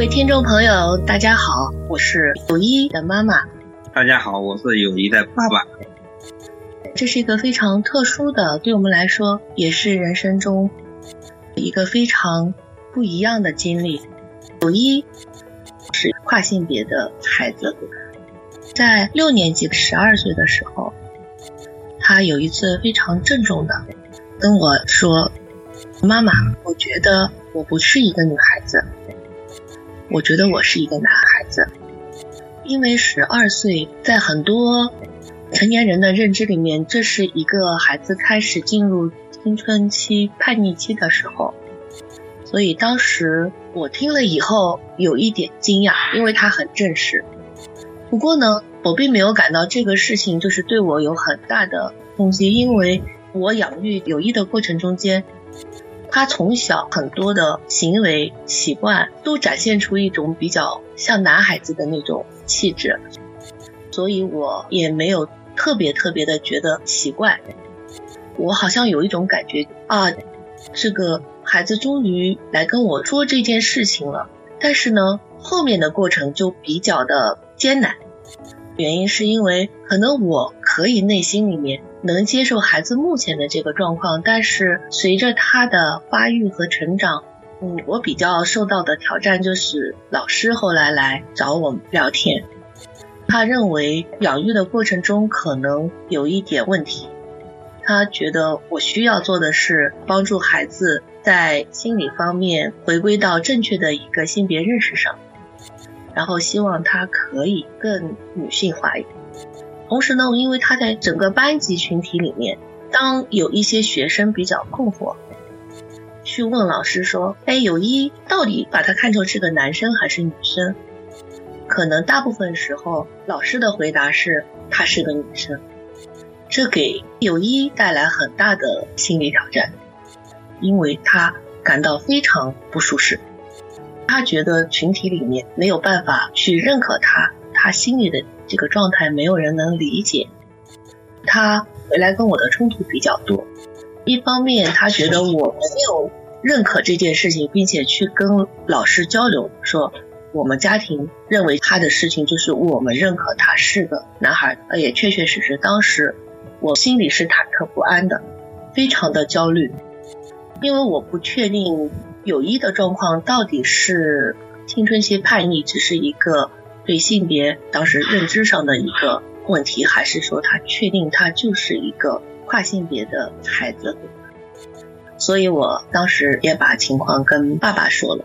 位听众朋友，大家好，我是友谊的妈妈。大家好，我是友谊的爸爸。这是一个非常特殊的，对我们来说也是人生中一个非常不一样的经历。友谊是跨性别的孩子，在六年级十二岁的时候，他有一次非常郑重的跟我说：“妈妈，我觉得我不是一个女孩子。”我觉得我是一个男孩子，因为十二岁在很多成年人的认知里面，这是一个孩子开始进入青春期叛逆期的时候，所以当时我听了以后有一点惊讶，因为他很正式。不过呢，我并没有感到这个事情就是对我有很大的冲击，因为我养育友一的过程中间。他从小很多的行为习惯都展现出一种比较像男孩子的那种气质，所以我也没有特别特别的觉得奇怪。我好像有一种感觉啊，这个孩子终于来跟我说这件事情了。但是呢，后面的过程就比较的艰难，原因是因为可能我可以内心里面。能接受孩子目前的这个状况，但是随着他的发育和成长，嗯，我比较受到的挑战就是老师后来来找我们聊天，他认为养育的过程中可能有一点问题，他觉得我需要做的是帮助孩子在心理方面回归到正确的一个性别认识上，然后希望他可以更女性化一点。同时呢，因为他在整个班级群体里面，当有一些学生比较困惑，去问老师说：“哎，友一到底把他看成是个男生还是女生？”可能大部分时候，老师的回答是他是个女生，这给友一带来很大的心理挑战，因为他感到非常不舒适，他觉得群体里面没有办法去认可他，他心里的。这个状态没有人能理解，他回来跟我的冲突比较多。一方面，他觉得我没有认可这件事情，并且去跟老师交流，说我们家庭认为他的事情就是我们认可他是个男孩，呃也确确实实，当时我心里是忐忑不安的，非常的焦虑，因为我不确定友一的状况到底是青春期叛逆，只是一个。对性别当时认知上的一个问题，还是说他确定他就是一个跨性别的孩子？所以我当时也把情况跟爸爸说了。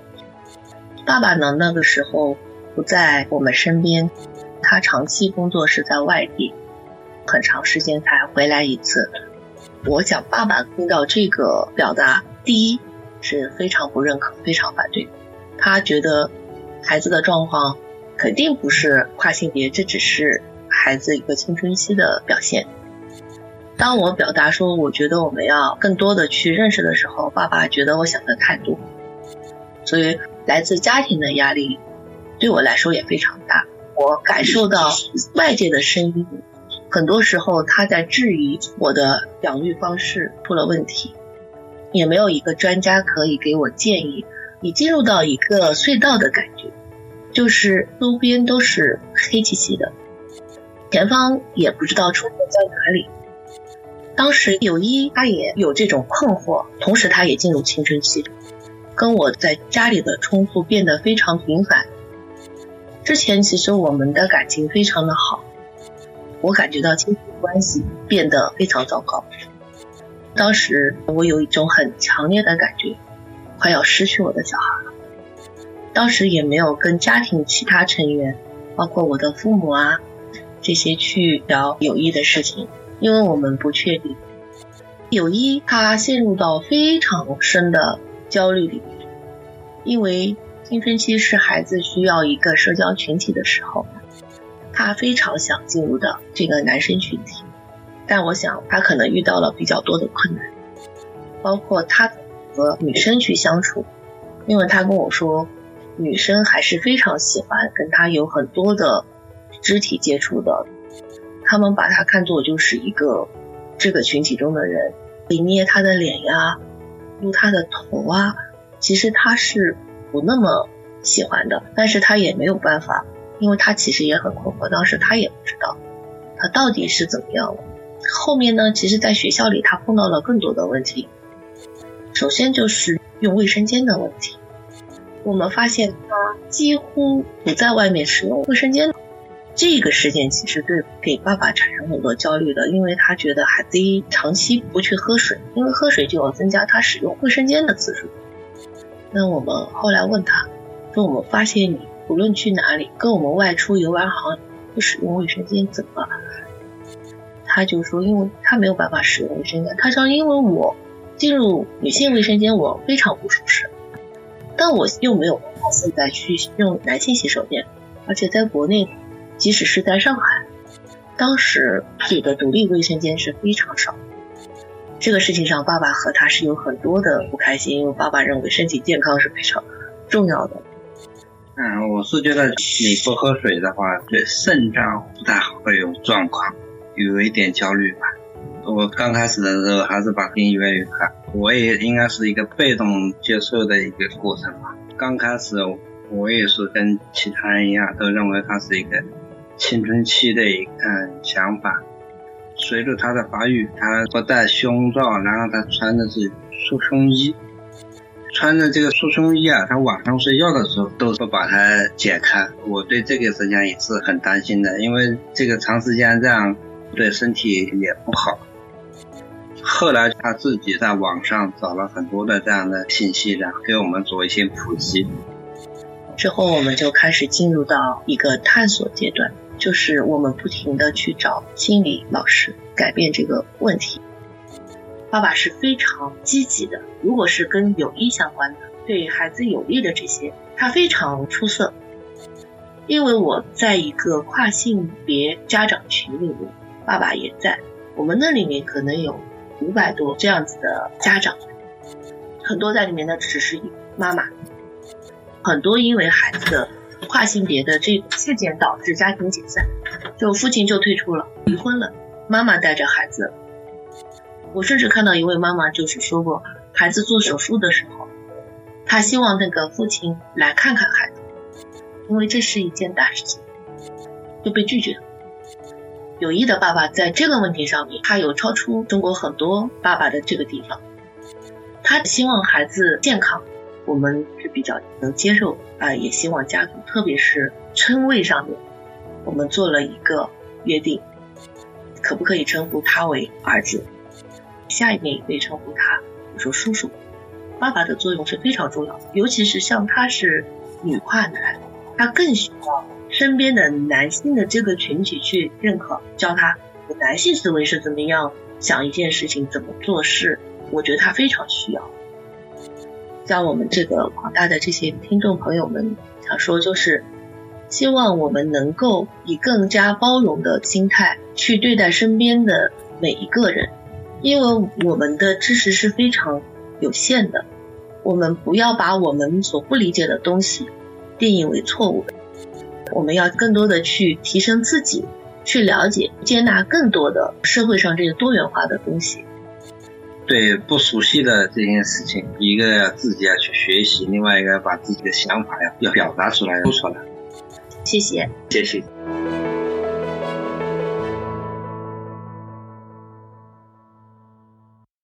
爸爸呢，那个时候不在我们身边，他长期工作是在外地，很长时间才回来一次。我想爸爸听到这个表达，第一是非常不认可，非常反对。他觉得孩子的状况。肯定不是跨性别，这只是孩子一个青春期的表现。当我表达说我觉得我们要更多的去认识的时候，爸爸觉得我想的太多，所以来自家庭的压力对我来说也非常大。我感受到外界的声音，很多时候他在质疑我的养育方式出了问题，也没有一个专家可以给我建议。你进入到一个隧道的感觉。就是周边都是黑漆漆的，前方也不知道出口在哪里。当时有一他也有这种困惑，同时他也进入青春期，跟我在家里的冲突变得非常频繁。之前其实我们的感情非常的好，我感觉到亲子关系变得非常糟糕。当时我有一种很强烈的感觉，快要失去我的小孩了。当时也没有跟家庭其他成员，包括我的父母啊，这些去聊友谊的事情，因为我们不确定。友谊他陷入到非常深的焦虑里面，因为青春期是孩子需要一个社交群体的时候，他非常想进入到这个男生群体，但我想他可能遇到了比较多的困难，包括他和女生去相处，因为他跟我说。女生还是非常喜欢跟他有很多的肢体接触的，他们把他看作就是一个这个群体中的人，你捏他的脸呀，撸他的头啊，其实他是不那么喜欢的，但是他也没有办法，因为他其实也很困惑，当时他也不知道他到底是怎么样了。后面呢，其实在学校里他碰到了更多的问题，首先就是用卫生间的问题，我们发现他几乎不在外面使用卫生间。这个事件其实对给爸爸产生很多焦虑的，因为他觉得孩子一长期不去喝水，因为喝水就要增加他使用卫生间的次数。那我们后来问他，说我们发现你无论去哪里，跟我们外出游玩好，不使用卫生间怎么？他就说，因为他没有办法使用卫生间。他说，因为我进入女性卫生间我非常不舒适，但我又没有办法现在去用男性洗手间，而且在国内。即使是在上海，当时这个独立卫生间是非常少。这个事情上，爸爸和他是有很多的不开心，因为爸爸认为身体健康是非常重要的。嗯，我是觉得你不喝水的话，对肾脏不太好，会有状况，有一点焦虑吧。我刚开始的时候还是把病越来越看，我也应该是一个被动接受的一个过程吧。刚开始我也是跟其他人一样，都认为他是一个。青春期的一个想法，随着他的发育，他不戴胸罩，然后他穿的是束胸衣，穿着这个束胸衣啊，他晚上睡觉的时候都不把它解开。我对这个实际上也是很担心的，因为这个长时间这样对身体也不好。后来他自己在网上找了很多的这样的信息，然后给我们做一些普及。之后我们就开始进入到一个探索阶段。就是我们不停的去找心理老师改变这个问题。爸爸是非常积极的，如果是跟友谊相关的、对孩子有利的这些，他非常出色。因为我在一个跨性别家长群里面，爸爸也在，我们那里面可能有五百多这样子的家长，很多在里面的只是妈妈，很多因为孩子的。跨性别的这个事件导致家庭解散，就父亲就退出了，离婚了，妈妈带着孩子。我甚至看到一位妈妈就是说过，孩子做手术的时候，她希望那个父亲来看看孩子，因为这是一件大事情，就被拒绝了。友谊的爸爸在这个问题上面，他有超出中国很多爸爸的这个地方，他希望孩子健康。我们是比较能接受啊，也希望家族，特别是称谓上面，我们做了一个约定，可不可以称呼他为儿子？下一面也可以称呼他，比如说叔叔。爸爸的作用是非常重要的，尤其是像他是女跨男，他更需要身边的男性的这个群体去认可，教他男性思维是怎么样想一件事情，怎么做事。我觉得他非常需要。像我们这个广大的这些听众朋友们想说，就是希望我们能够以更加包容的心态去对待身边的每一个人，因为我们的知识是非常有限的，我们不要把我们所不理解的东西定义为错误的，我们要更多的去提升自己，去了解、接纳更多的社会上这个多元化的东西。对不熟悉的这件事情，一个要自己要去学习，另外一个要把自己的想法要要表达出来，说出来。谢谢，谢谢。